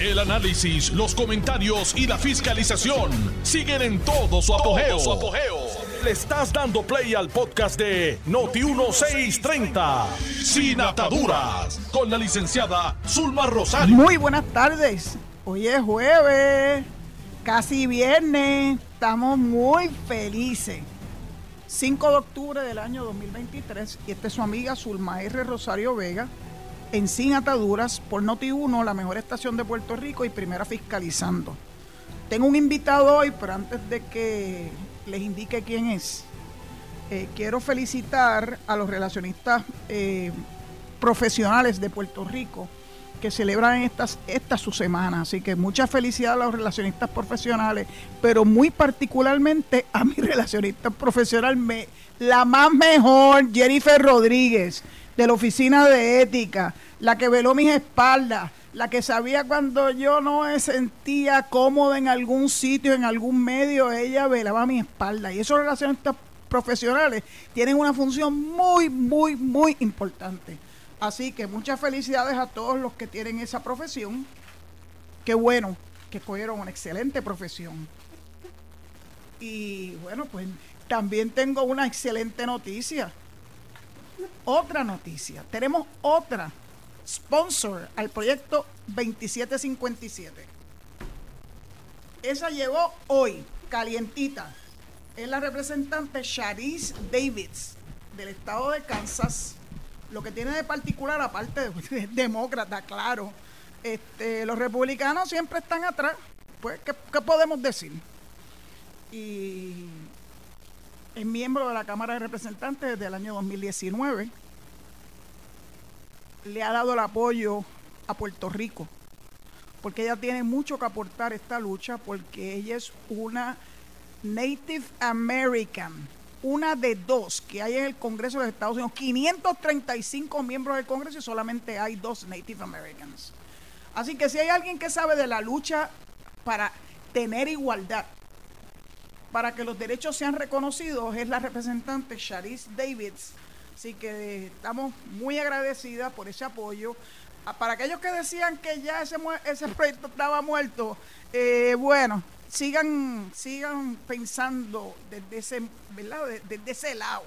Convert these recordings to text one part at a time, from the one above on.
El análisis, los comentarios y la fiscalización siguen en todo su apogeo. Le estás dando play al podcast de Noti1630, Sin Ataduras, con la licenciada Zulma Rosario. Muy buenas tardes. Hoy es jueves, casi viernes. Estamos muy felices. 5 de octubre del año 2023 y esta es su amiga Zulma R. Rosario Vega en Sin Ataduras por Noti1, la mejor estación de Puerto Rico y primera fiscalizando. Tengo un invitado hoy, pero antes de que les indique quién es, eh, quiero felicitar a los relacionistas eh, profesionales de Puerto Rico que celebran estas, esta su semana. Así que mucha felicidad a los relacionistas profesionales, pero muy particularmente a mi relacionista profesional, me, la más mejor, Jennifer Rodríguez de la oficina de ética, la que veló mis espaldas, la que sabía cuando yo no me sentía cómoda en algún sitio, en algún medio, ella velaba mi espalda. Y esos relacionistas profesionales tienen una función muy, muy, muy importante. Así que muchas felicidades a todos los que tienen esa profesión. Qué bueno que fueron una excelente profesión. Y bueno, pues también tengo una excelente noticia otra noticia. Tenemos otra sponsor al proyecto 2757. Esa llegó hoy, calientita. Es la representante Sharice Davids del estado de Kansas. Lo que tiene de particular, aparte de demócrata, claro, este, los republicanos siempre están atrás. Pues, ¿qué, qué podemos decir? Y es miembro de la Cámara de Representantes desde el año 2019. Le ha dado el apoyo a Puerto Rico, porque ella tiene mucho que aportar esta lucha, porque ella es una Native American, una de dos que hay en el Congreso de Estados Unidos. 535 miembros del Congreso y solamente hay dos Native Americans. Así que si hay alguien que sabe de la lucha para tener igualdad para que los derechos sean reconocidos es la representante Sharice Davids. Así que estamos muy agradecidas por ese apoyo. Ah, para aquellos que decían que ya ese, proyecto estaba muerto, eh, bueno, sigan, sigan pensando desde ese, lado.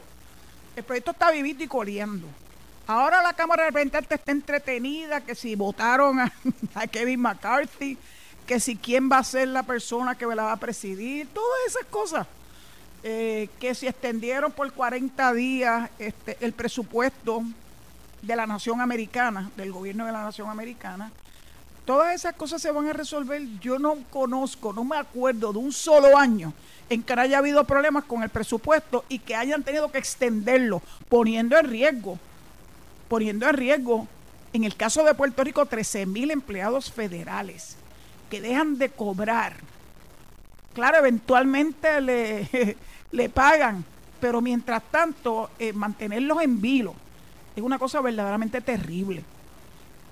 El proyecto está vivito y corriendo. Ahora la Cámara de Representantes está entretenida, que si votaron a Kevin McCarthy, que si quién va a ser la persona que la va a presidir, todas esas cosas. Eh, que si extendieron por 40 días este, el presupuesto de la nación americana, del gobierno de la nación americana, todas esas cosas se van a resolver. Yo no conozco, no me acuerdo de un solo año en que haya habido problemas con el presupuesto y que hayan tenido que extenderlo, poniendo en riesgo, poniendo en riesgo, en el caso de Puerto Rico, 13 mil empleados federales que dejan de cobrar. Claro, eventualmente le, le pagan, pero mientras tanto, eh, mantenerlos en vilo es una cosa verdaderamente terrible.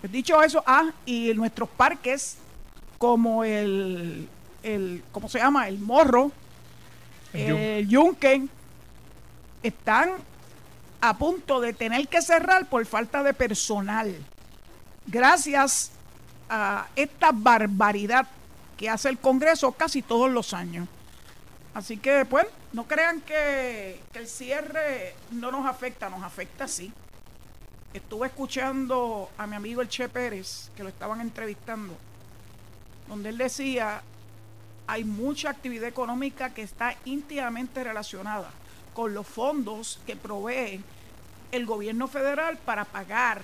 Pues dicho eso, ah, y nuestros parques, como el, el ¿cómo se llama? El morro, el Yunque, están a punto de tener que cerrar por falta de personal. Gracias a esta barbaridad que hace el Congreso casi todos los años. Así que, pues, no crean que, el cierre no nos afecta, nos afecta sí. Estuve escuchando a mi amigo el Che Pérez, que lo estaban entrevistando, donde él decía, hay mucha actividad económica que está íntimamente relacionada con los fondos que provee el gobierno federal para pagar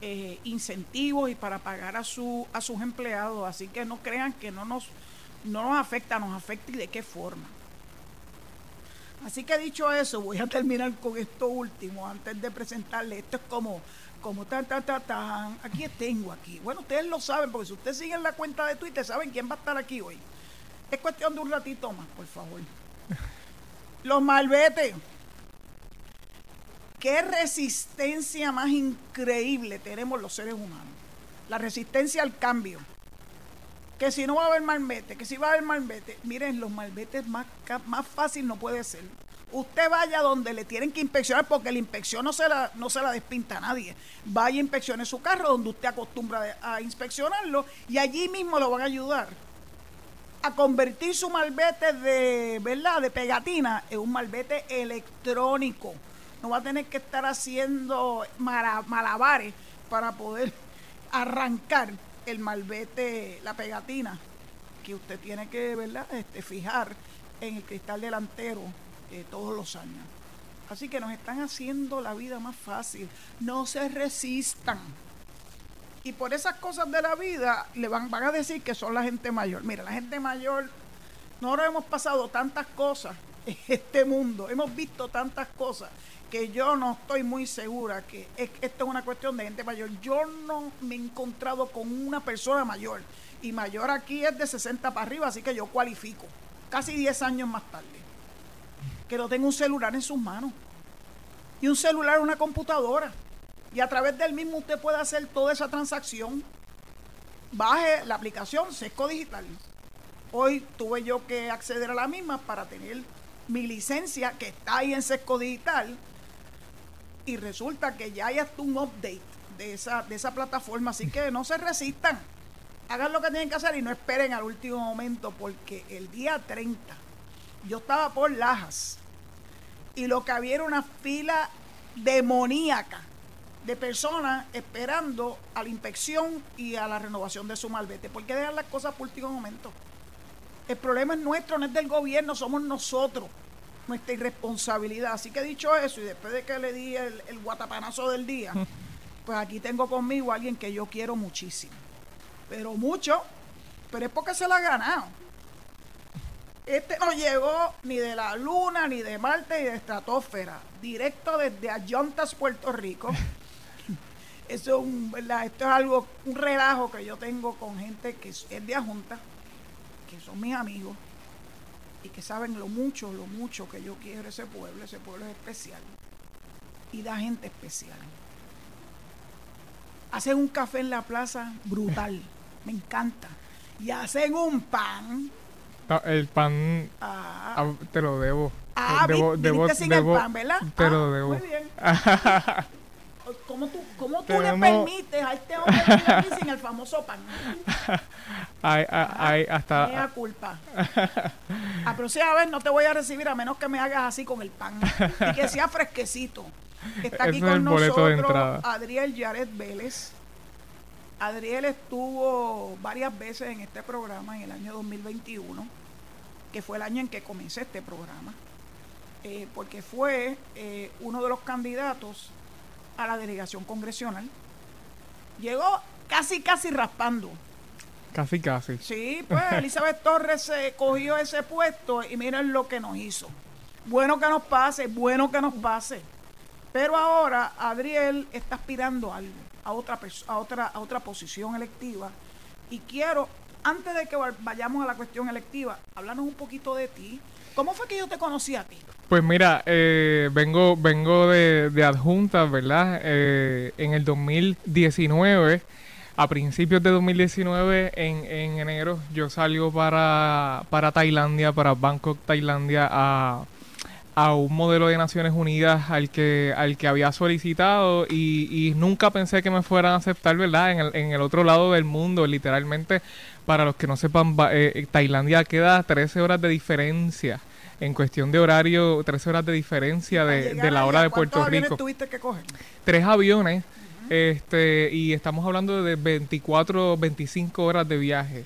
eh, incentivos y para pagar a, su, a sus empleados. Así que no crean que no nos, no nos afecta, nos afecta y de qué forma. Así que dicho eso, voy a terminar con esto último antes de presentarle. Esto es como, como tan, tan, tan, tan. Aquí tengo aquí. Bueno, ustedes lo saben, porque si ustedes siguen la cuenta de Twitter, saben quién va a estar aquí hoy. Es cuestión de un ratito más, por favor. Los malbetes. ¿Qué resistencia más increíble tenemos los seres humanos? La resistencia al cambio. Que si no va a haber malvete, que si va a haber malvete. Miren, los malvetes más, más fácil no puede ser. Usted vaya donde le tienen que inspeccionar, porque la inspección no se la, no se la despinta a nadie. Vaya a inspeccionar su carro donde usted acostumbra a inspeccionarlo y allí mismo lo van a ayudar a convertir su malvete de, ¿verdad? de pegatina en un malvete electrónico. No va a tener que estar haciendo malabares para poder arrancar el malvete, la pegatina que usted tiene que ¿verdad? Este, fijar en el cristal delantero eh, todos los años. Así que nos están haciendo la vida más fácil. No se resistan. Y por esas cosas de la vida le van, van a decir que son la gente mayor. Mira, la gente mayor, nosotros hemos pasado tantas cosas en este mundo, hemos visto tantas cosas que yo no estoy muy segura que esto es una cuestión de gente mayor. Yo no me he encontrado con una persona mayor y mayor aquí es de 60 para arriba, así que yo cualifico. Casi 10 años más tarde. Que no tengo un celular en sus manos. Y un celular una computadora. Y a través del mismo usted puede hacer toda esa transacción. Baje la aplicación Sesco Digital. Hoy tuve yo que acceder a la misma para tener mi licencia que está ahí en Sesco Digital. Y resulta que ya hay hasta un update de esa, de esa plataforma. Así que no se resistan hagan lo que tienen que hacer y no esperen al último momento, porque el día 30 yo estaba por Lajas y lo que había era una fila demoníaca de personas esperando a la inspección y a la renovación de su malvete. ¿Por qué dejar las cosas por último momento? El problema es nuestro, no es del gobierno, somos nosotros, nuestra irresponsabilidad. Así que dicho eso, y después de que le di el, el guatapanazo del día, pues aquí tengo conmigo a alguien que yo quiero muchísimo pero mucho, pero es porque se la ha ganado. Este no llegó ni de la Luna, ni de Marte, ni de estratosfera, directo desde Ayontas, Puerto Rico. Eso es un, Esto es algo, un relajo que yo tengo con gente que es de Ajunta, que son mis amigos y que saben lo mucho, lo mucho que yo quiero ese pueblo. Ese pueblo es especial y da gente especial. Hacen un café en la plaza brutal me encanta. Y hacen un pan. El pan ah. ah, te lo debo. Ah, debo, debo, sin el pan, ¿verdad? Te lo ah, debo. Muy bien. ¿Cómo tú, cómo tú le permites a este hombre vivir sin el famoso pan? Ay, ay, hasta... Mea culpa. A próxima vez no te voy a recibir a menos que me hagas así con el pan. Y que sea fresquecito. Está aquí con nosotros Adriel Yaret Vélez Adriel estuvo varias veces en este programa en el año 2021, que fue el año en que comencé este programa, eh, porque fue eh, uno de los candidatos a la delegación congresional. Llegó casi, casi raspando. Casi, casi. Sí, pues Elizabeth Torres se cogió ese puesto y miren lo que nos hizo. Bueno que nos pase, bueno que nos pase. Pero ahora Adriel está aspirando a algo a otra, a otra, a otra posición electiva. Y quiero, antes de que vayamos a la cuestión electiva, hablarnos un poquito de ti. ¿Cómo fue que yo te conocí a ti? Pues mira, eh, vengo, vengo de, de adjunta, ¿verdad? Eh, en el 2019, a principios de 2019, en, en enero, yo salgo para, para Tailandia, para Bangkok, Tailandia, a a un modelo de Naciones Unidas al que, al que había solicitado y, nunca pensé que me fueran a aceptar, ¿verdad? En el, en el otro lado del mundo, literalmente, para los que no sepan, eh, Tailandia queda 13 horas de diferencia. En cuestión de horario, 13 horas de diferencia de, la hora de Puerto Rico. tuviste que coger? Tres aviones. Este, y estamos hablando de 24, 25 horas de viaje.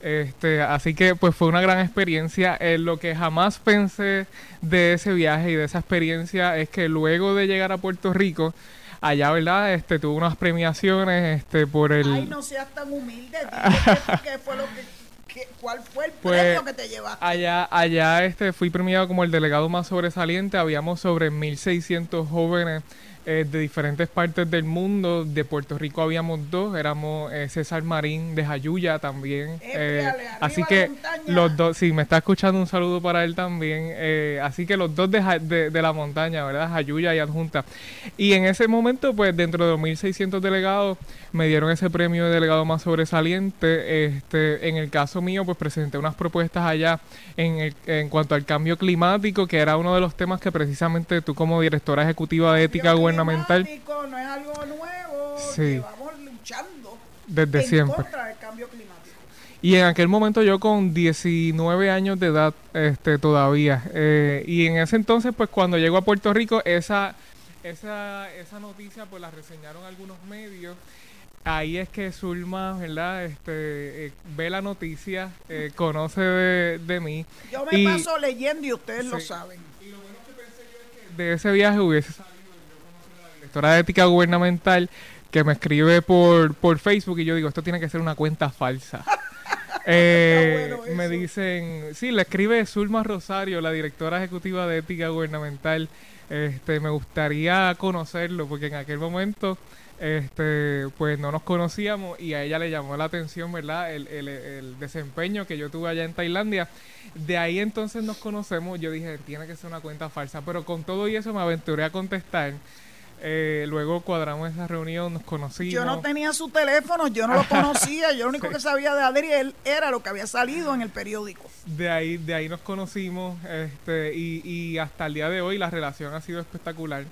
Este, así que pues fue una gran experiencia. Eh, lo que jamás pensé de ese viaje y de esa experiencia es que luego de llegar a Puerto Rico, allá, ¿verdad? Este, tuve unas premiaciones este, por el... Ay, no seas tan humilde. ¿Qué fue lo que, ¿Cuál fue el pues, premio que te llevaste? Allá, allá este, fui premiado como el delegado más sobresaliente. Habíamos sobre 1.600 jóvenes eh, de diferentes partes del mundo. De Puerto Rico habíamos dos, éramos eh, César Marín de Jayuya también. Eh, así que los dos, sí, me está escuchando un saludo para él también. eh, así que los dos de, Ja- de, de la montaña, ¿verdad? Jayuya y Adjunta. Y en ese momento, pues dentro de los 1.600 delegados, me dieron ese premio de delegado más sobresaliente. Este, en el caso mío, pues presenté unas propuestas allá en, el- en cuanto al cambio climático, que era uno de los temas que precisamente tú como directora ejecutiva de ética Cambio gubernamental, No es algo nuevo. Sí. Llevamos luchando desde en siempre. contra del cambio climático. Y en aquel momento yo con 19 años de edad este, todavía. eh, y en ese entonces, pues cuando llego a Puerto Rico, esa, esa, esa noticia pues la reseñaron algunos medios. Ahí es que Zulma, ¿verdad? Este, eh, ve la noticia, eh, conoce de, de mí. Yo me Y- paso leyendo y ustedes lo saben. de ese viaje hubiese salido yo conocer a la directora de ética gubernamental que me escribe por, por Facebook y yo digo, esto tiene que ser una cuenta falsa. Eh, bueno me dicen, sí, le escribe Zulma Rosario, la directora ejecutiva de ética gubernamental. Este, me gustaría conocerlo porque en aquel momento este pues no nos conocíamos y a ella le llamó la atención, ¿verdad? El, el, el desempeño que yo tuve allá en Tailandia. De ahí entonces nos conocemos. Yo dije, tiene que ser una cuenta falsa. Pero con todo y eso me aventuré a contestar. Eh, luego cuadramos esa reunión, nos conocimos. Yo no tenía su teléfono, yo no lo conocía, yo lo único que sabía de Adriel era lo que había salido en el periódico. De ahí, de ahí nos conocimos este, y, y hasta el día de hoy la relación ha sido espectacular.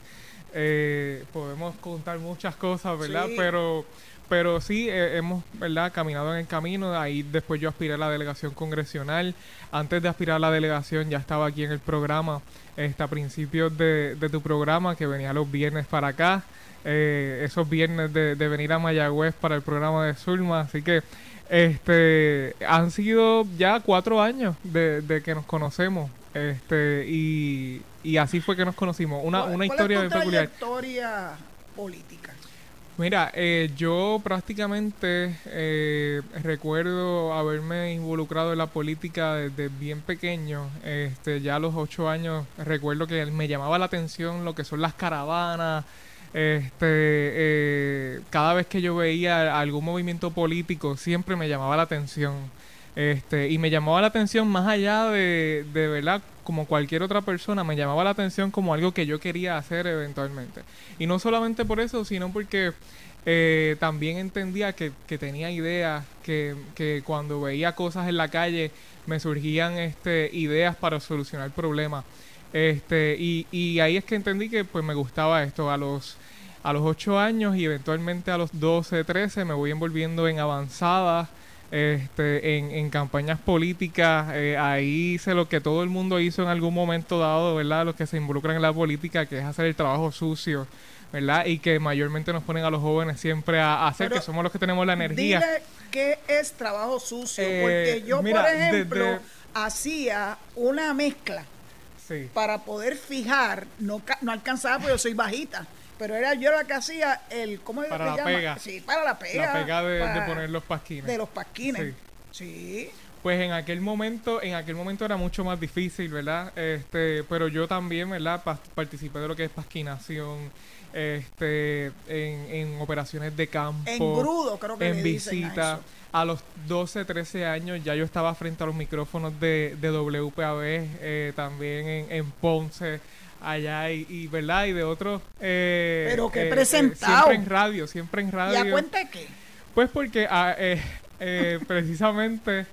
Eh, podemos contar muchas cosas, ¿verdad? Sí. Pero, pero sí, eh, hemos ¿verdad? caminado en el camino. Ahí después yo aspiré a la delegación congresional. Antes de aspirar a la delegación ya estaba aquí en el programa, este, a principios de, de tu programa, que venía los viernes para acá. Eh, esos viernes de, de venir a Mayagüez para el programa de Zulma. Así que este han sido ya cuatro años de, de que nos conocemos. Este, y, y así fue que nos conocimos. Una, ¿Cuál- una historia tu peculiar. trayectoria política? Mira, eh, yo prácticamente eh, recuerdo haberme involucrado en la política desde bien pequeño. Este, ya a los ocho años recuerdo que me llamaba la atención lo que son las caravanas. Este, eh, cada vez que yo veía algún movimiento político siempre me llamaba la atención. Este, y me llamaba la atención más allá de, de verdad, como cualquier otra persona, me llamaba la atención como algo que yo quería hacer eventualmente. Y no solamente por eso, sino porque eh, también entendía que, que tenía ideas, que, que cuando veía cosas en la calle me surgían este, ideas para solucionar problemas. Este, y, y ahí es que entendí que pues me gustaba esto. A los, a los 8 años y eventualmente a los 12, 13 me voy envolviendo en avanzadas, este, en, en campañas políticas. eh, ahí hice lo que todo el mundo hizo en algún momento dado, ¿verdad? Los que se involucran en la política, que es hacer el trabajo sucio. ¿verdad? Y que mayormente nos ponen a los jóvenes siempre a, hacer, Pero que somos los que tenemos la energía. Dile qué es trabajo sucio, Eh, porque yo, mira, por ejemplo, hacía una mezcla Sí. para poder fijar, no, no alcanzaba porque yo soy bajita, pero era yo la que hacía el, ¿cómo Para se la llama? pega. Sí, para la pega. La pega de, poner los pasquines. de los pasquines. Sí. Pues en aquel momento, en aquel momento era mucho más difícil, ¿verdad? Este, pero yo también, ¿verdad? Pa- participé de lo que es pasquinación, este, en, en operaciones de campo, En grudo, creo que en le dicen a visita. eso. A los 12, 13 años ya yo estaba frente a los micrófonos de, de WPAB, eh, también en, en Ponce, allá y, y, ¿verdad? Y de otros... eh, Pero qué eh, eh, presentado. siempre en radio, siempre en ¿Y radio. a cuenta qué? Pues porque ah, eh, precisamente,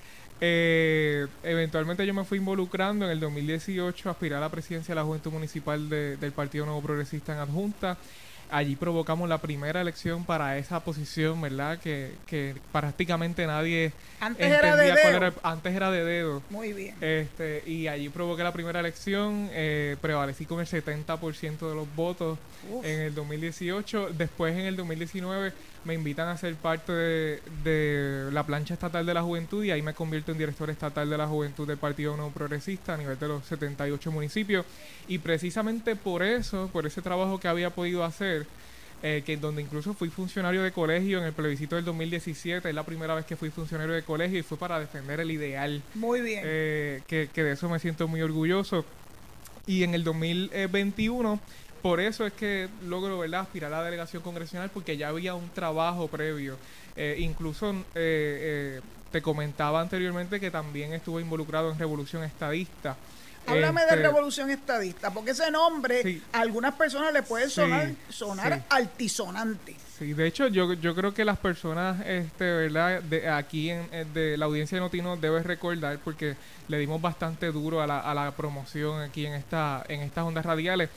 eventualmente yo me fui involucrando en el 2018 a aspirar a la presidencia de la Juventud Municipal de- del Partido Nuevo Progresista en Adjunta. Allí provocamos la primera elección para esa posición, ¿verdad? Que, que prácticamente nadie Antes era de entendía cuál dedo. era. Antes era de dedo. Muy bien. Este, y allí provoqué la primera elección, eh, prevalecí con el 70% de los votos Uf. en el 2018. Después, en el 2019, me invitan a ser parte de, de la plancha estatal de la juventud y ahí me convierto en director estatal de la juventud del Partido Nuevo Progresista a nivel de los 78 municipios. Y precisamente por eso, por ese trabajo que había podido hacer, eh, que donde incluso fui funcionario de colegio en el plebiscito del 2017, es la primera vez que fui funcionario de colegio y fue para defender el ideal Muy bien. eh, que, que de eso me siento muy orgulloso. Y en el 2021 por eso es que logro ¿verdad? aspirar a la delegación congresional porque ya había un trabajo previo. Eh, incluso eh, eh, te comentaba anteriormente que también estuve involucrado en Revolución Estadista. Háblame de Este, Revolución Estadista, porque ese nombre Sí. a algunas personas le puede Sí, sonar, sí. altisonante. Sí, de hecho yo, yo creo que las personas, este, ¿verdad? De, aquí en, en- de la audiencia de Notino debe recordar porque le dimos bastante duro a la, a la promoción aquí en esta en estas ondas radiales.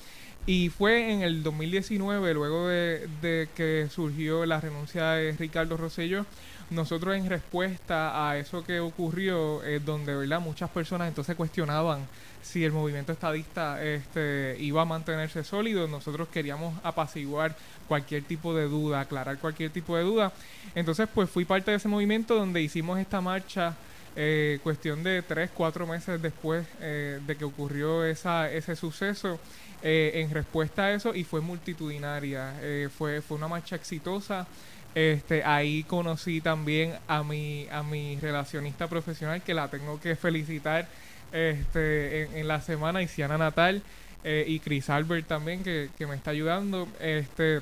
Y fue en el 2019, luego de, que surgió la renuncia de Ricardo Rosselló, nosotros en respuesta a eso que ocurrió, eh, donde verdad muchas personas entonces cuestionaban si el movimiento estadista este, iba a mantenerse sólido, nosotros queríamos apaciguar cualquier tipo de duda, aclarar cualquier tipo de duda. Entonces, pues fui parte de ese movimiento donde hicimos esta marcha eh, cuestión de tres, cuatro meses después eh, de que ocurrió esa, ese suceso. eh, en respuesta a eso y fue multitudinaria, fue, fue una marcha exitosa. Este, ahí conocí también a mi, a mi relacionista profesional que la tengo que felicitar este, en, la semana, Isiana Natal y Chris Albert también que, que me está ayudando. Este,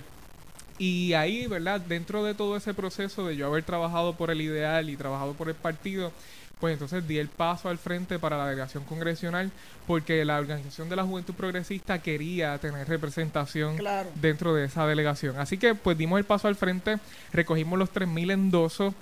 y ahí, ¿verdad? Dentro de todo ese proceso de yo haber trabajado por el ideal y trabajado por el partido, pues entonces di el paso al frente para la delegación congresional porque la Organización de la Juventud Progresista quería tener representación Claro. dentro de esa delegación. Así que pues dimos el paso al frente, recogimos los 3.000 endosos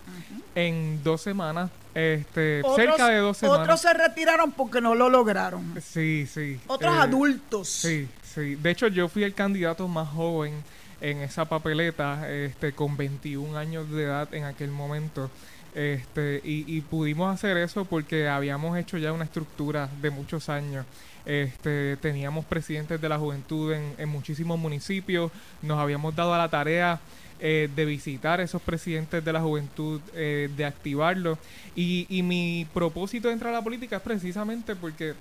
en dos semanas, este, cerca de dos semanas. Otros se retiraron porque no lo lograron. Sí, sí. Otros eh, adultos. Sí, sí. De hecho, yo fui el candidato más joven en esa papeleta, este, con 21 años de edad en aquel momento. Este, y, y pudimos hacer eso porque habíamos hecho ya una estructura de muchos años. Este, teníamos presidentes de la juventud en, muchísimos municipios, nos habíamos dado a la tarea eh, de visitar esos presidentes de la juventud, eh, de activarlos. Y, y mi propósito de entrar a la política es precisamente porque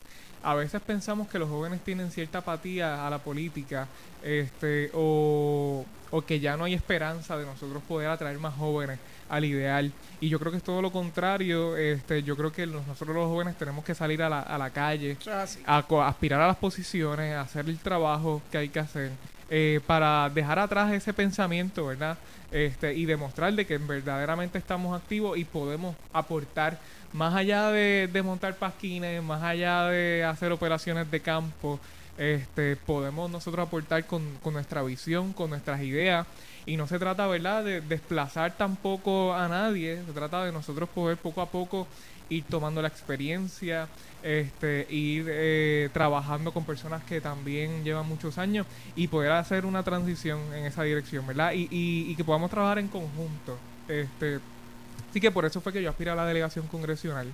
a veces pensamos que los jóvenes tienen cierta apatía a la política este, o, o que ya no hay esperanza de nosotros poder atraer más jóvenes al ideal. Y yo creo que es todo lo contrario. Este, yo creo que nosotros los jóvenes tenemos que salir a la, a la calle, a aspirar a las posiciones, a hacer el trabajo que hay que hacer eh, para dejar atrás ese pensamiento, ¿verdad? Este, y demostrar de que verdaderamente estamos activos y podemos aportar más allá de, de montar pasquines, más allá de hacer operaciones de campo, este, podemos nosotros aportar con, nuestra visión, con nuestras ideas. Y no se trata, ¿verdad?, de desplazar tampoco a nadie, se trata de nosotros poder poco a poco ir tomando la experiencia, este, ir eh, trabajando con personas que también llevan muchos años y poder hacer una transición en esa dirección, ¿verdad? Y, y, y que podamos trabajar en conjunto. Este, así que por eso fue que yo aspiré a la delegación congresional.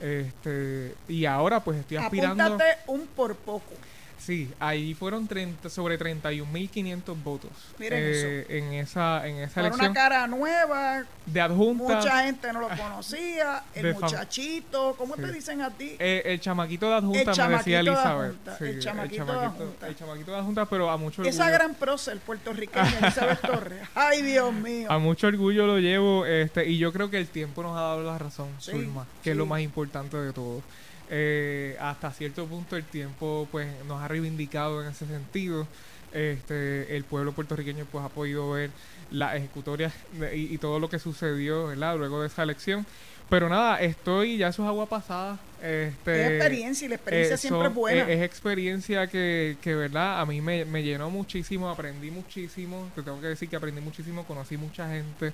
Este, y ahora pues estoy aspirando. Apúntate un por poco. Sí, ahí fueron 30, sobre 31.500 votos Miren eh, en esa en esa Para una elección cara nueva, de adjunta. mucha gente no lo conocía. El De muchachito, ¿cómo te Sí. dicen a ti? Eh, el chamaquito de adjunta El me chamaquito decía de Elizabeth. adjunta, Sí, el chamaquito de adjunta. el chamaquito de adjunta, pero a mucho Esa orgullo. gran prócer puertorriqueña, Elizabeth Torres. Ay, Dios mío. A mucho orgullo lo llevo, este, y yo creo que el tiempo nos ha dado la razón, Sí, Zulma, que es sí. lo más importante de todo. Eh, hasta cierto punto el tiempo pues nos ha reivindicado en ese sentido. Este, el pueblo puertorriqueño pues ha podido ver la ejecutoria de- y, y todo lo que sucedió, ¿verdad? Luego de esa elección. Pero nada, estoy, ya eso es agua pasada. Este, es experiencia y la experiencia eh, siempre son- es buena. eh, Es, experiencia que, que, verdad, a mí me, me llenó muchísimo, aprendí muchísimo. Te tengo que decir que aprendí muchísimo, conocí mucha gente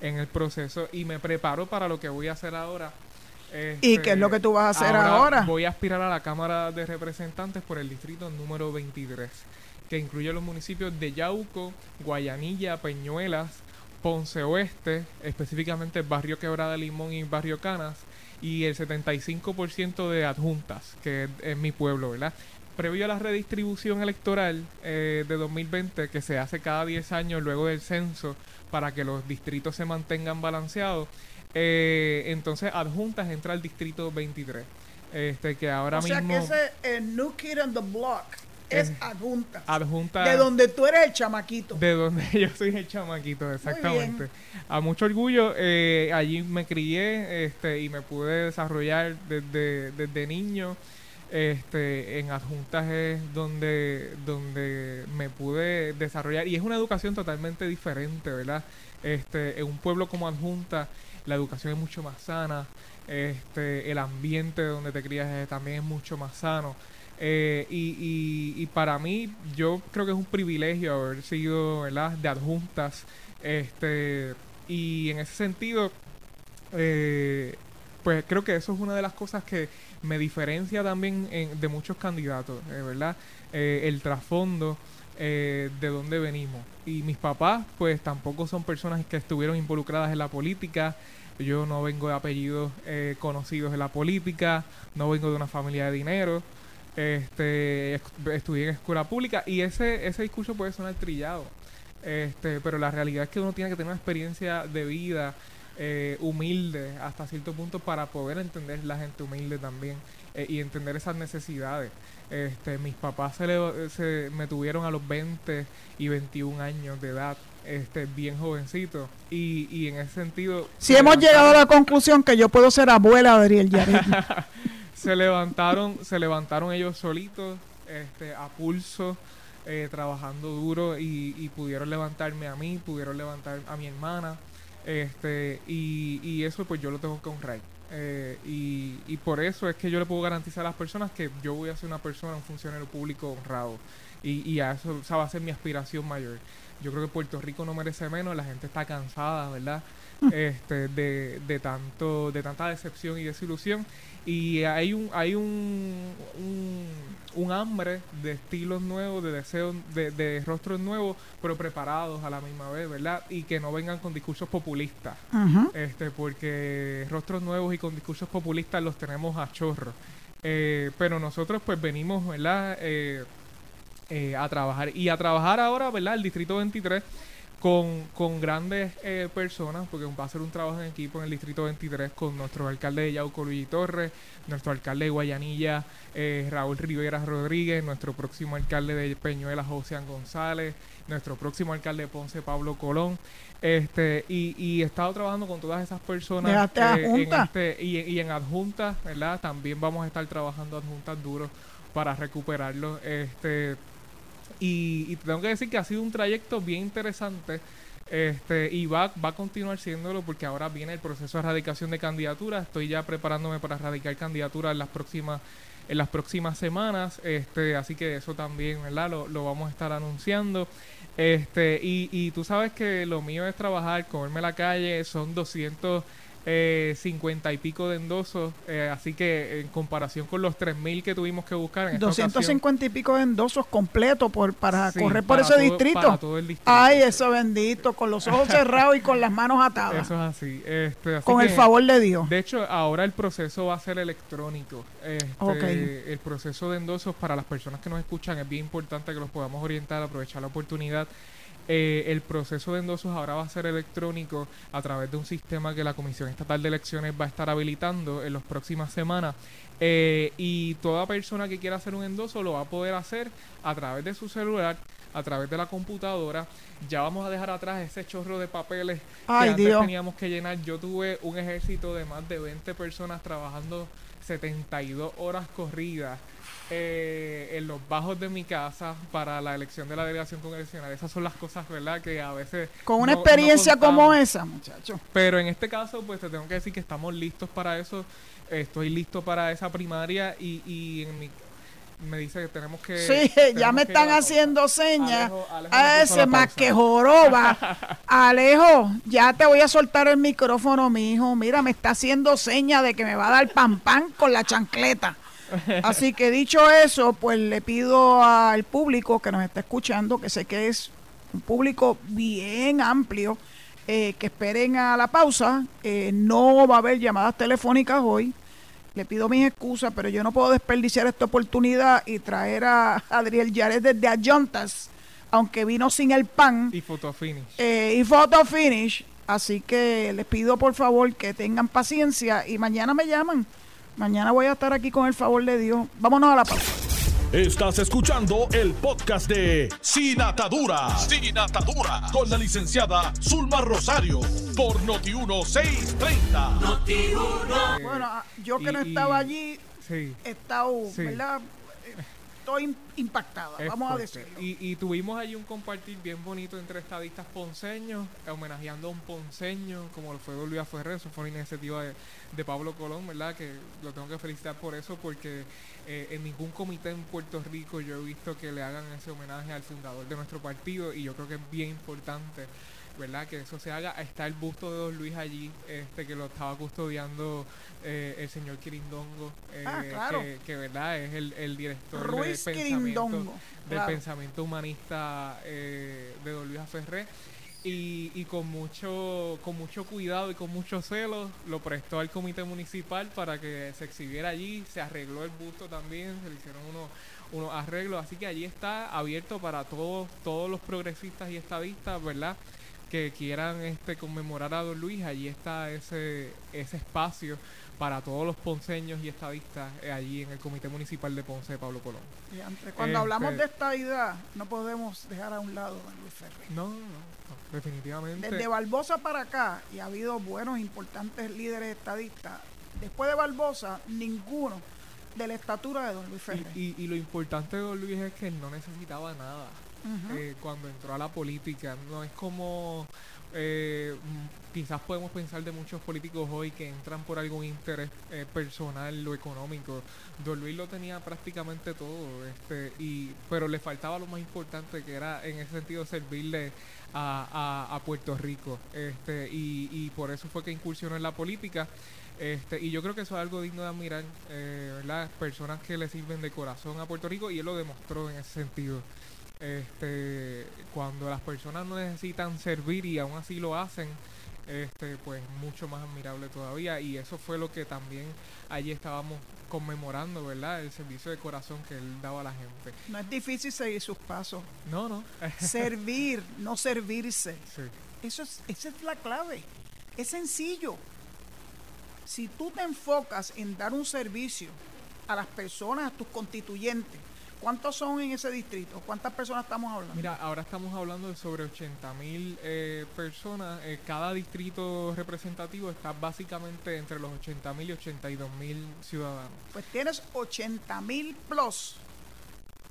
en el proceso y me preparo para lo que voy a hacer ahora. ¿Y Este, qué es lo que tú vas a hacer ahora? Voy a aspirar a la Cámara de Representantes por el distrito número 23, que incluye los municipios de Yauco, Guayanilla, Peñuelas, Ponce Oeste, específicamente el barrio Quebrada Limón y Barrio Canas, y el 75% de adjuntas, que es, es mi pueblo, ¿verdad? Previo a la redistribución electoral eh, de 2020, que se hace cada 10 años luego del censo, para que los distritos se mantengan balanceados, eh, entonces adjuntas entra al distrito 23. Este, que ahora o sea mismo que ese el New Kid on the Block es Eh, adjunta. adjunta De donde tú eres el chamaquito. de donde yo soy el chamaquito, exactamente. A mucho orgullo, eh, allí me crié este, y me pude desarrollar desde, desde niño. Este, en adjuntas es donde, donde me pude desarrollar y es una educación totalmente diferente, ¿verdad? Este, en un pueblo como adjunta la educación es mucho más sana, este, el ambiente donde te crías también es mucho más sano. Eh, y, y, para mí, yo creo que es un privilegio haber sido ¿verdad? de adjuntas. Este, y en ese sentido, eh, pues creo que eso es una de las cosas que me diferencia también de muchos candidatos, eh, ¿verdad? el trasfondo de dónde venimos. Y mis papás, pues tampoco son personas que estuvieron involucradas en la política. Yo no vengo de apellidos conocidos en la política, no vengo de una familia de dinero este estudié en escuela pública y ese ese discurso puede sonar trillado este pero la realidad es que uno tiene que tener una experiencia de vida eh, humilde hasta cierto punto para poder entender la gente humilde también eh, y entender esas necesidades este mis papás se, se me tuvieron a los 20 y 21 años de edad este bien jovencito y, y en ese sentido si hemos llegado a la conclusión que yo puedo ser abuela de Yaret se levantaron, se levantaron ellos solitos, este, a pulso, eh, trabajando duro y, pudieron levantarme a mí, pudieron levantar a mi hermana, este, y, y eso pues yo lo tengo que honrar. Eh, y, y por eso es que yo le puedo garantizar a las personas que yo voy a ser una persona, un funcionario público honrado. Y, y a eso esa va a ser mi aspiración mayor. Yo creo que Puerto Rico no merece menos, la gente está cansada, ¿verdad? este, de, de, tanto, de tanta decepción y desilusión. Y hay un, hay un, un, hambre de estilos nuevos, de deseos, de, de, rostros nuevos, pero preparados a la misma vez, ¿verdad? Y que no vengan con discursos populistas. este Porque rostros nuevos y con discursos populistas los tenemos a chorro. Eh, pero nosotros pues venimos, ¿verdad? Eh, eh, a trabajar. Y a trabajar ahora, ¿verdad? El Distrito 23 con, con grandes eh, personas, porque va a ser un trabajo en equipo en el Distrito 23 con nuestro alcalde de Yauco Luigi Torres, nuestro alcalde de Guayanilla eh, Raúl Rivera Rodríguez, nuestro próximo alcalde de Peñuela José González, nuestro próximo alcalde de Ponce Pablo Colón. Este, y, y he estado trabajando con todas esas personas eh, en este, y, y en adjuntas, ¿verdad? También vamos a estar trabajando adjuntas duros para recuperarlo. Este, y, tengo que decir que ha sido un trayecto bien interesante. Este, y va, va a continuar siéndolo porque ahora viene el proceso de erradicación de candidatura. Estoy ya preparándome para erradicar candidatura en las próximas en las próximas semanas. Este, así que eso también, ¿verdad? Lo, lo vamos a estar anunciando. Este, y, y tú sabes que lo mío es trabajar, comerme la calle, son 200 eh, 50 y pico de endosos, eh, así que en comparación con los 3.000 que tuvimos que buscar en 250 y pico de endosos completos por, para correr por ese distrito. Ay, eso bendito, con los ojos cerrados y con las manos atadas. Eso es así. Este, con el favor de Dios. De hecho, ahora el proceso va a ser electrónico. Este, El proceso de endosos para las personas que nos escuchan es bien importante que los podamos orientar, aprovechar la oportunidad. Eh, el proceso de endosos ahora va a ser electrónico a través de un sistema que la Comisión Estatal de Elecciones va a estar habilitando en las próximas semanas. Eh, y toda persona que quiera hacer un endoso lo va a poder hacer a través de su celular, a través de la computadora. Ya vamos a dejar atrás ese chorro de papeles que antes teníamos que llenar. Yo tuve un ejército de más de 20 personas trabajando 72 horas corridas eh, en los bajos de mi casa para la elección de la delegación congresional. Esas son las cosas, ¿verdad? Que a veces... Con una experiencia como esa, muchacho. Pero en este caso, pues te tengo que decir que estamos listos para eso. Estoy listo para esa primaria y, y en mi me dice que tenemos que. Sí, ya me están haciendo señas. a ese más que joroba. Alejo, ya te voy a soltar el micrófono, mi hijo. Mira, me está haciendo señas de que me va a dar pan pan con la chancleta. Así que dicho eso, pues le pido al público que nos está escuchando, que sé que es un público bien amplio, eh, que esperen a la pausa. Eh, no va a haber llamadas telefónicas hoy. Le pido mis excusas, pero yo no puedo desperdiciar esta oportunidad y traer a Adriel Yares desde Ayontas, aunque vino sin el pan. Y photo finish. Eh, y photo finish. Así que les pido por favor que tengan paciencia y mañana me llaman Mañana voy a estar aquí con el favor de Dios. Vámonos a la pausa. Estás escuchando el podcast de Sin Atadura. Sin Atadura. Con la licenciada Zulma Rosario. Por Noti1630. Bueno, ah, yo que no estaba allí, Sí. he estado, Sí. ¿verdad? Estoy impactada, Es vamos a decirlo. Y, y tuvimos allí un compartir bien bonito entre estadistas ponceños, homenajeando a un ponceño, como lo fue Olvia Ferrer. Eso fue una iniciativa de, de Pablo Colón, ¿verdad? Que lo tengo que felicitar por eso, porque eh, en ningún comité en Puerto Rico yo he visto que le hagan ese homenaje al fundador de nuestro partido, y yo creo que es bien importante. ¿Verdad? Que eso se haga. Está el busto de Don Luis allí, este que lo estaba custodiando eh, el señor Quirindongo, eh, Ah, claro. que, que, ¿verdad? Es el, el director Ruiz del pensamiento, del claro. pensamiento humanista eh, de Don Luis Ferré. Y, y con mucho con mucho cuidado y con mucho celo lo prestó al comité municipal para que se exhibiera allí, se arregló el busto también, se le hicieron unos, unos arreglos, así que allí está abierto para todos todos los progresistas y estadistas, ¿verdad? Que quieran este conmemorar a Don Luis, allí está ese ese espacio para todos los ponceños y estadistas eh, allí en el Comité Municipal de Ponce de Pablo Colón. Y antes, cuando Este- hablamos de esta idea, no podemos dejar a un lado a Luis Ferrer. No, no, no, definitivamente. Desde Barbosa para acá, y ha habido buenos, importantes líderes estadistas, después de Barbosa, ninguno de la estatura de don Luis Ferrer. Y, y- y lo importante de Don Luis es que él no necesitaba nada Eh, cuando entró a la política. No es como eh, quizás podemos pensar de muchos políticos hoy que entran por algún interés eh, personal o económico. Don Luis lo tenía prácticamente todo, este, y pero le faltaba lo más importante que era en ese sentido servirle a, a- Puerto Rico. Este, y, y por eso fue que incursionó en la política. Este, y yo creo que eso es algo digno de admirar, eh, ¿verdad? Personas que le sirven de corazón a Puerto Rico y él lo demostró en ese sentido. Este, cuando las personas no necesitan servir y aún así lo hacen, este, pues mucho más admirable todavía. Y eso fue lo que también allí estábamos conmemorando, ¿verdad? El servicio de corazón que él daba a la gente. No es difícil seguir sus pasos. No, no. Servir, no servirse. sí. Eso es, esa es la clave. Es sencillo. Si tú te enfocas en dar un servicio a las personas, a tus constituyentes, ¿cuántos son en ese distrito? ¿Cuántas personas estamos hablando? Mira, ahora estamos hablando de sobre 80 mil personas. Eh, cada distrito representativo está básicamente entre los 80 mil y 82 mil ciudadanos. Pues tienes 80 mil plus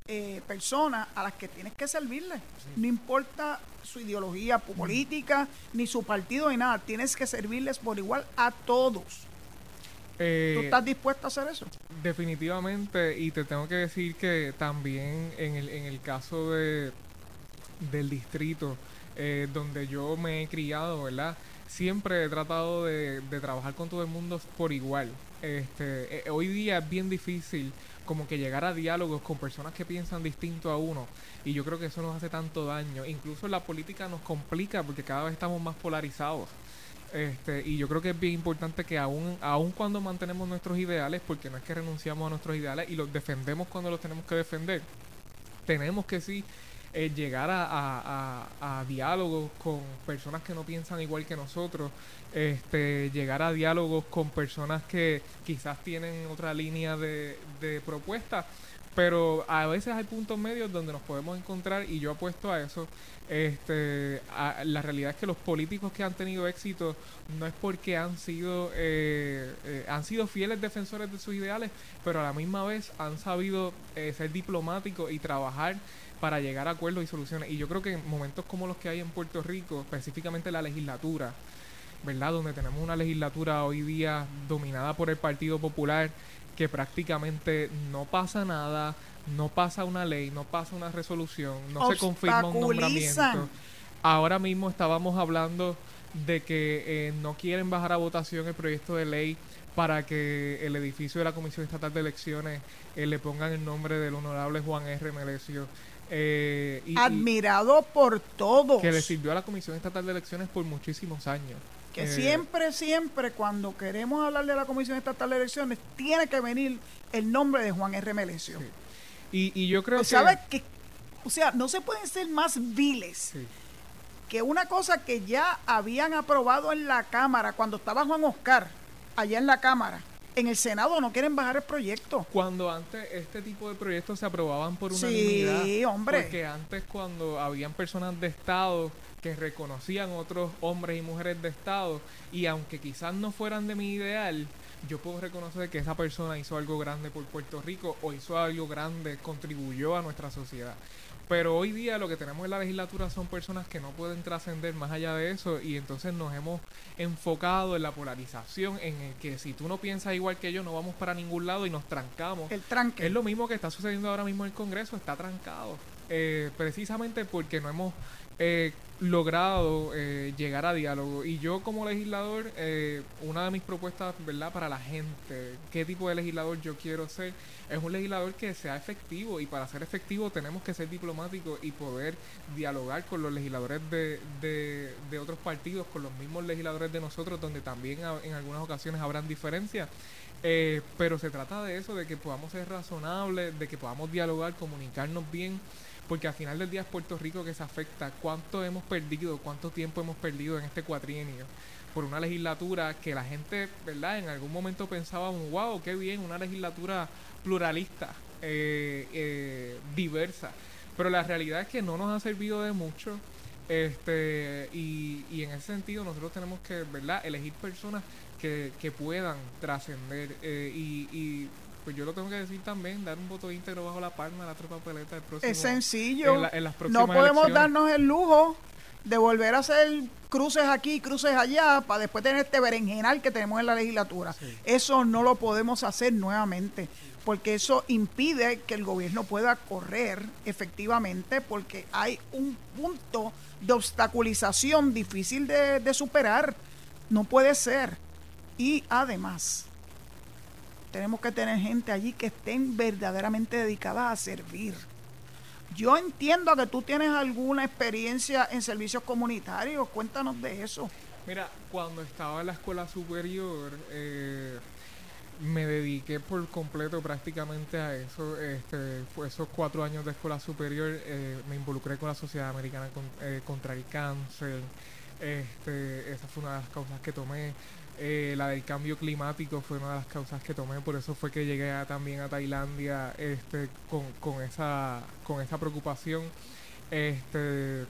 eh, personas a las que tienes que servirle. No importa su ideología política, ni su partido, ni nada. Tienes que servirles por igual a todos. Eh, ¿Tú estás dispuesto a hacer eso? Definitivamente, y te tengo que decir que también en el, en el caso de, del distrito eh, donde yo me he criado, ¿verdad? Siempre he tratado de, de trabajar con todo el mundo por igual. Este, eh, hoy día es bien difícil como que llegar a diálogos con personas que piensan distinto a uno y yo creo que eso nos hace tanto daño. Incluso la política nos complica porque cada vez estamos más polarizados. Este, y yo creo que es bien importante que aún, aún cuando mantenemos nuestros ideales, porque no es que renunciamos a nuestros ideales y los defendemos cuando los tenemos que defender, tenemos que sí eh, llegar a, a- diálogos con personas que no piensan igual que nosotros, este, llegar a diálogos con personas que quizás tienen otra línea de, de propuesta, pero a veces hay puntos medios donde nos podemos encontrar y yo apuesto a eso. Este, la realidad es que los políticos que han tenido éxito no es porque han sido eh, eh, han sido fieles defensores de sus ideales, pero a la misma vez han sabido eh, ser diplomáticos y trabajar para llegar a acuerdos y soluciones. Y yo creo que en momentos como los que hay en Puerto Rico, específicamente la legislatura, ¿verdad? Donde tenemos una legislatura hoy día dominada por el Partido Popular, que prácticamente no pasa nada, no pasa una ley, no pasa una resolución, no se confirma un nombramiento. Ahora mismo estábamos hablando de que eh, no quieren bajar a votación el proyecto de ley para que el edificio de la Comisión Estatal de Elecciones eh, le pongan el nombre del honorable Juan R. Melesio. Eh, y- Admirado por todos. que le sirvió a la Comisión Estatal de Elecciones por muchísimos años. Que Eh, siempre, siempre, cuando queremos hablar de la Comisión Estatal de Elecciones, tiene que venir el nombre de Juan R. Melesio. Sí. Y, y yo creo O que... ¿Sabes que O sea, no se pueden ser más viles Sí. que una cosa que ya habían aprobado en la Cámara cuando estaba Juan Oscar, allá en la Cámara. En el Senado no quieren bajar el proyecto. Cuando antes este tipo de proyectos se aprobaban por Sí, unanimidad. hombre. Porque antes cuando habían personas de Estado que reconocían otros hombres y mujeres de Estado y aunque quizás no fueran de mi ideal, yo puedo reconocer que esa persona hizo algo grande por Puerto Rico o hizo algo grande, contribuyó a nuestra sociedad. Pero hoy día lo que tenemos en la legislatura son personas que no pueden trascender más allá de eso y entonces nos hemos enfocado en la polarización, en el que si tú no piensas igual que yo no vamos para ningún lado y nos trancamos. El tranque. Es lo mismo que está sucediendo ahora mismo en el Congreso, está trancado. Eh, precisamente porque no hemos eh, logrado eh, llegar a diálogo. Y yo como legislador, eh, una de mis propuestas, ¿verdad? Para la gente, qué tipo de legislador yo quiero ser, es un legislador que sea efectivo. Y para ser efectivo tenemos que ser diplomáticos y poder dialogar con los legisladores de, de, otros partidos, con los mismos legisladores de nosotros, donde también en algunas ocasiones habrán diferencias. Eh, pero se trata de eso, de que podamos ser razonables, de que podamos dialogar, comunicarnos bien porque al final del día es Puerto Rico que se afecta. ¿Cuánto hemos perdido, cuánto tiempo hemos perdido en este cuatrienio? Por una legislatura que la gente, ¿verdad? En algún momento pensaba, wow, qué bien, una legislatura pluralista, eh, eh, diversa. Pero la realidad es que no nos ha servido de mucho. Este, y, y en ese sentido nosotros tenemos que, ¿verdad? Elegir personas que, que puedan trascender eh, y, y pues yo lo tengo que decir también, dar un voto íntegro bajo la palma de la tropa peleta del próximo. Es sencillo. en la- en las próximas no podemos elecciones. darnos el lujo de volver a hacer cruces aquí, cruces allá, para después tener este berenjenal que tenemos en la legislatura. Eso no lo podemos hacer nuevamente, porque eso impide que el gobierno pueda correr efectivamente, porque hay un punto de obstaculización difícil de, de superar. No puede ser. Y además, tenemos que tener gente allí que estén verdaderamente dedicadas a servir. Yo entiendo que tú tienes alguna experiencia en servicios comunitarios. Cuéntanos de eso. Mira, cuando estaba en la escuela superior, eh, me dediqué por completo prácticamente a eso. Este, esos cuatro años de escuela superior, eh, me involucré con la Sociedad Americana con- eh, contra el Cáncer. Este, esa fue una de las causas que tomé. Eh, la del cambio climático fue una de las causas que tomé, por eso fue que llegué a- también a Tailandia este, con, con esa, con esa preocupación. Este,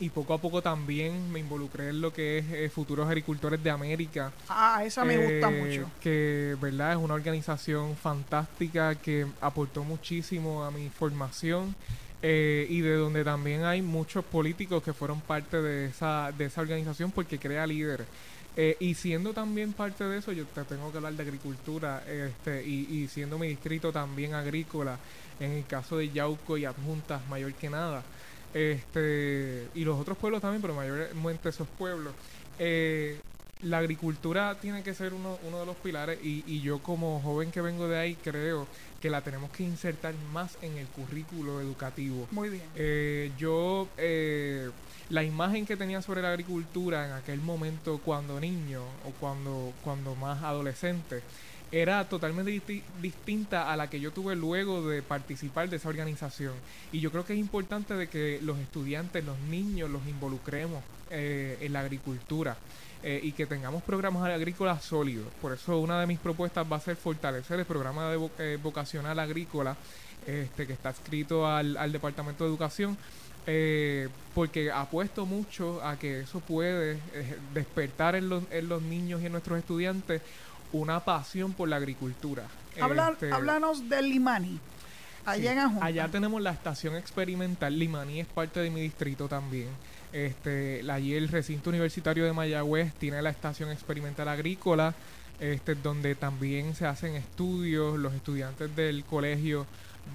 y poco a poco también me involucré en lo que es eh, Futuros Agricultores de América. Ah, esa me gusta eh, mucho. Que, ¿verdad? Es una organización fantástica que aportó muchísimo a mi formación eh, y de donde también hay muchos políticos que fueron parte de esa, de esa organización porque crea líderes. Eh, y siendo también parte de eso, yo te tengo que hablar de agricultura este, y, y siendo mi distrito también agrícola, en el caso de Yauco y Adjuntas, mayor que nada este y los otros pueblos también, pero mayormente esos pueblos. Eh, la agricultura tiene que ser uno, uno de los pilares y, y yo como joven que vengo de ahí creo que la tenemos que insertar más en el currículo educativo. Muy bien. Eh, yo, eh, la imagen que tenía sobre la agricultura en aquel momento cuando niño o cuando, cuando más adolescente era totalmente disti- distinta a la que yo tuve luego de participar de esa organización. Y yo creo que es importante de que los estudiantes, los niños, los involucremos eh, en la agricultura. Eh, y que tengamos programas agrícolas sólidos. Por eso una de mis propuestas va a ser fortalecer el programa de vo- eh, vocacional agrícola este, que está escrito al, al Departamento de Educación, eh, porque apuesto mucho a que eso puede eh, despertar en los, en los niños y en nuestros estudiantes una pasión por la agricultura. Habla- Este, háblanos del Limani, allá Sí. en. Allá tenemos la estación experimental. Limaní es parte de mi distrito también. Este, allí el recinto universitario de Mayagüez tiene la estación experimental agrícola, este, donde también se hacen estudios. Los estudiantes del colegio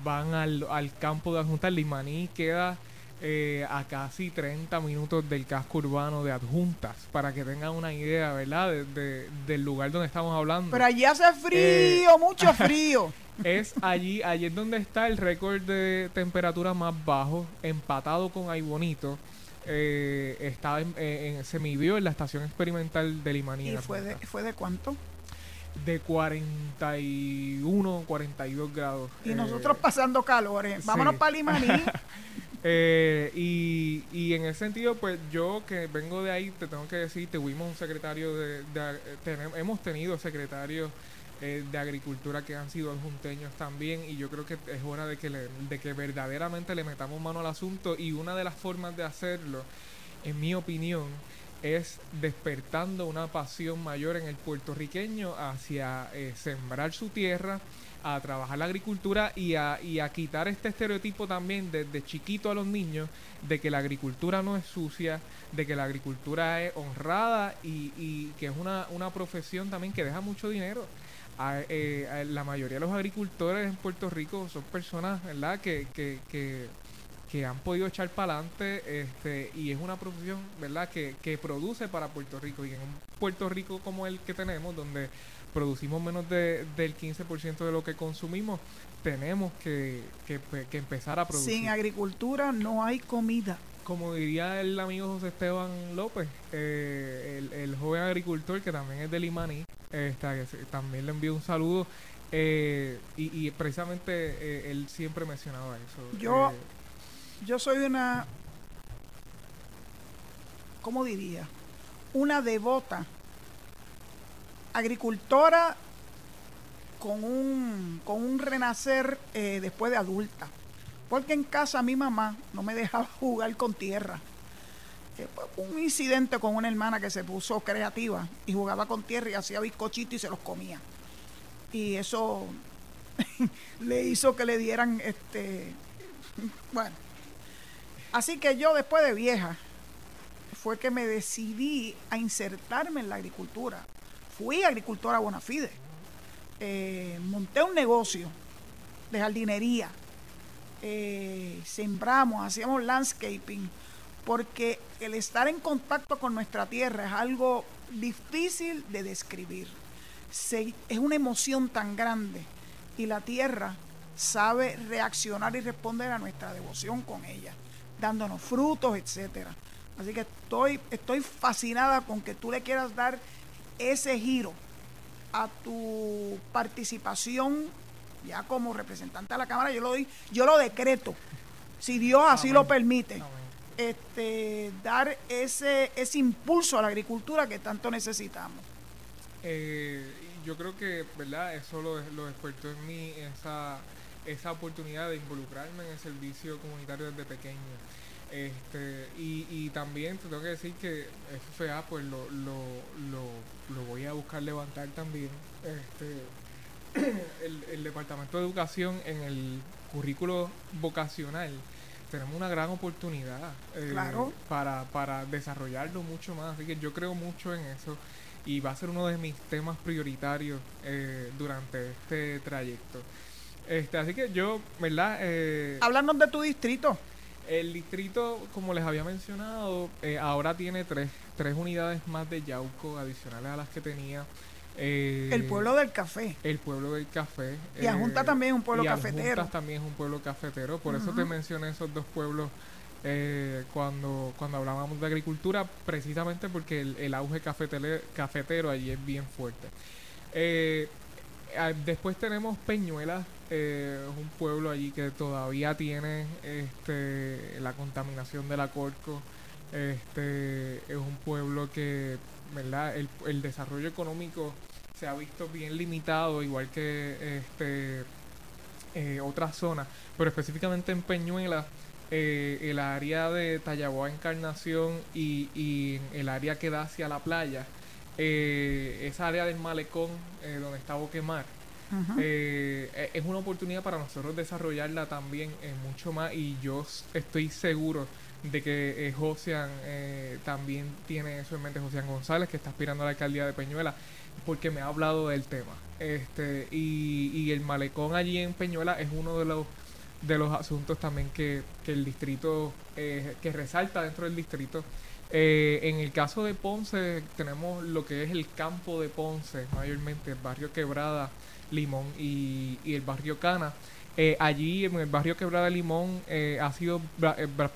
van al, al campo de Adjuntas. Limaní queda eh, a casi 30 minutos del casco urbano de Adjuntas, para que tengan una idea, ¿verdad? De- de- del lugar donde estamos hablando. Pero allí hace frío, mucho frío. Es allí, allí es donde está el récord de temperatura más bajo, empatado con Aybonito. Eh, está en, en- se midió en la estación experimental de Limaní. ¿Y fue de, fue de cuánto? de 41, 42 grados. Y Eh, nosotros pasando calores. Vámonos sí. para Limaní. Eh, y, y en ese sentido, pues yo que vengo de ahí, te tengo que decir, tuvimos un secretario de, de- tenem- hemos tenido secretarios eh, de agricultura que han sido adjunteños también y yo creo que es hora de que, le- de que verdaderamente le metamos mano al asunto y una de las formas de hacerlo en mi opinión, es despertando una pasión mayor en el puertorriqueño hacia eh, sembrar su tierra, a trabajar la agricultura y a, y a quitar este estereotipo también desde chiquito a los niños de que la agricultura no es sucia, de que la agricultura es honrada y, y que es una, una profesión también que deja mucho dinero. Eh, la mayoría de los agricultores en Puerto Rico son personas, ¿verdad?, que, que, que que han podido echar para adelante este, y es una profesión, ¿verdad?, que, que produce para Puerto Rico y en un Puerto Rico como el que tenemos, donde producimos menos de, del 15% de lo que consumimos, tenemos que, que, que, empezar a producir. Sin agricultura no hay comida. Como diría el amigo José Esteban López, eh, el, el, joven agricultor que también es de Limaní, también le envío un saludo. Eh, y, y, precisamente eh, él siempre mencionaba eso. Yo, yo soy una, ¿cómo diría? Una devota agricultora con un, con un renacer eh, después de adulta. Porque en casa mi mamá no me dejaba jugar con tierra. Un incidente con una hermana que se puso creativa y jugaba con tierra y hacía bizcochitos y se los comía. Y eso le hizo que le dieran este bueno Así que yo después de vieja fue que me decidí a insertarme en la agricultura. Fui agricultora bona fide. Eh, monté un negocio de jardinería. Eh, sembramos, hacíamos landscaping, porque el estar en contacto con nuestra tierra es algo difícil de describir. es una emoción tan grande y la tierra sabe reaccionar y responder a nuestra devoción con ella dándonos frutos, etcétera. Así que estoy, estoy fascinada con que tú le quieras dar ese giro a tu participación ya como representante de la Cámara, yo lo doy, yo lo decreto, si Dios así lo permite. Este, dar ese, ese impulso a la agricultura que tanto necesitamos. Eh, yo creo que, ¿verdad? Eso lo, lo despertó en mí, esa, esa oportunidad de involucrarme en el servicio comunitario desde pequeño. Este, y, y también te tengo que decir que FFA pues lo, lo, lo, lo voy a buscar levantar también. Este, el, el Departamento de Educación en el currículo vocacional tenemos una gran oportunidad eh, para, para desarrollarlo mucho más. Así que yo creo mucho en eso y va a ser uno de mis temas prioritarios eh, durante este trayecto. Este, así que yo, ¿verdad? Eh, Háblanos de tu distrito. El distrito, como les había mencionado, eh, ahora tiene tres, tres unidades más de Yauco adicionales a las que tenía. Eh, el pueblo del café. El pueblo del café. Y Ajunta eh, también es un pueblo y cafetero. también es un pueblo cafetero. Por eso te mencioné esos dos pueblos eh, cuando, cuando hablábamos de agricultura, precisamente porque el, el auge cafetero, cafetero allí es bien fuerte. Ah, después tenemos Peñuelas, eh, un pueblo allí que todavía tiene este, la contaminación de la Corco. Este, es un pueblo que, ¿verdad? El, el desarrollo económico se ha visto bien limitado, igual que este, eh, otras zonas, pero específicamente en Peñuelas, eh, el área de Tallaboa Encarnación y, y el área que da hacia la playa, eh, esa área del malecón eh, donde está Boquemar, eh, e, es una oportunidad para nosotros desarrollarla también mucho más y yo estoy seguro de que Josian también tiene eso en mente, Josian González, que está aspirando a la alcaldía de Peñuela, porque me ha hablado del tema. Este, y, y el malecón allí en Peñuela es uno de los de los asuntos también que, que el distrito, que resalta dentro del distrito eh, en el caso de Ponce tenemos lo que es el campo de Ponce, mayormente el barrio Quebrada, Limón y, el barrio Cana. Eh, allí en el barrio Quebrada Limón eh, ha sido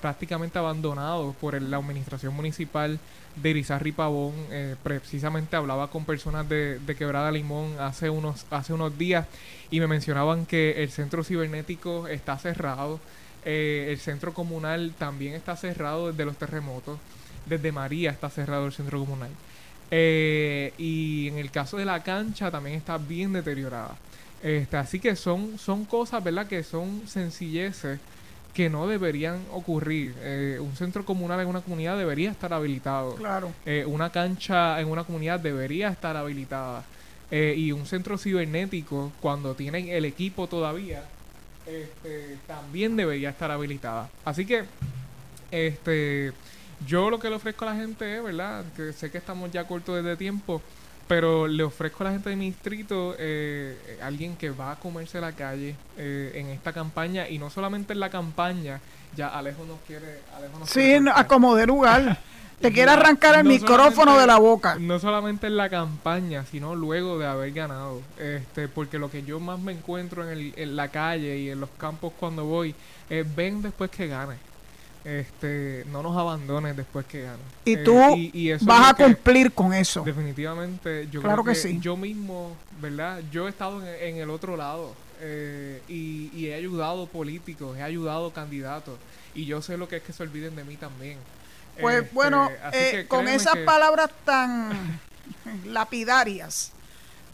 prácticamente abandonado por la administración municipal de Irizarri Pavón. precisamente hablaba con personas de, de, Quebrada Limón hace unos, hace unos días y me mencionaban que el centro cibernético está cerrado. el centro comunal también está cerrado desde los terremotos desde María está cerrado el centro comunal. Eh, y en el caso de la cancha también está bien deteriorada. Este, así que son, son cosas, ¿verdad? Que son sencilleces que no deberían ocurrir. Eh, un centro comunal en una comunidad debería estar habilitado. Claro. Eh, una cancha en una comunidad debería estar habilitada. Eh, y un centro cibernético, cuando tienen el equipo todavía, este, también debería estar habilitada. Así que, este, yo lo que le ofrezco a la gente es, ¿verdad? Que sé que estamos ya cortos desde tiempo, pero le ofrezco a la gente de mi distrito eh, alguien que va a comerse la calle eh, en esta campaña y no solamente en la campaña, ya Alejo nos quiere... Alejo nos Sí, no, como de lugar. Te quiere arrancar el no micrófono de la boca. No solamente en la campaña, sino luego de haber ganado. Este, porque lo que yo más me encuentro en, el- en la calle y en los campos cuando voy es ven después que gane. Este, no nos abandones después que gane. Y Eh, tú y- y eso es vas a cumplir con eso. Definitivamente, yo Claro creo que sí. yo mismo, ¿verdad? Yo he estado en, en el otro lado eh, y, y he ayudado políticos, he ayudado candidatos y yo sé lo que es que se olviden de mí también. Pues Este, bueno, eh, con esas que- palabras tan lapidarias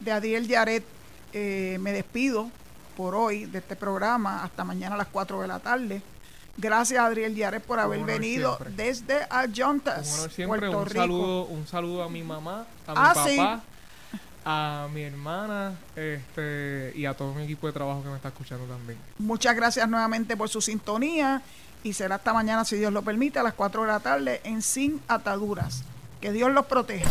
de Adriel Yaret, eh, me despido por hoy de este programa hasta mañana a las 4 de la tarde. Gracias Adriel Yaret por haber venido siempre. desde Ayontas, siempre, Puerto un Rico. saludo, un saludo a mi mamá, a mi Ah, sí. papá, a mi hermana, este, y a todo mi equipo de trabajo que me está escuchando también. Muchas gracias nuevamente por su sintonía y será hasta mañana, si Dios lo permite, a las 4 de la tarde en Sin Ataduras. Que Dios los proteja.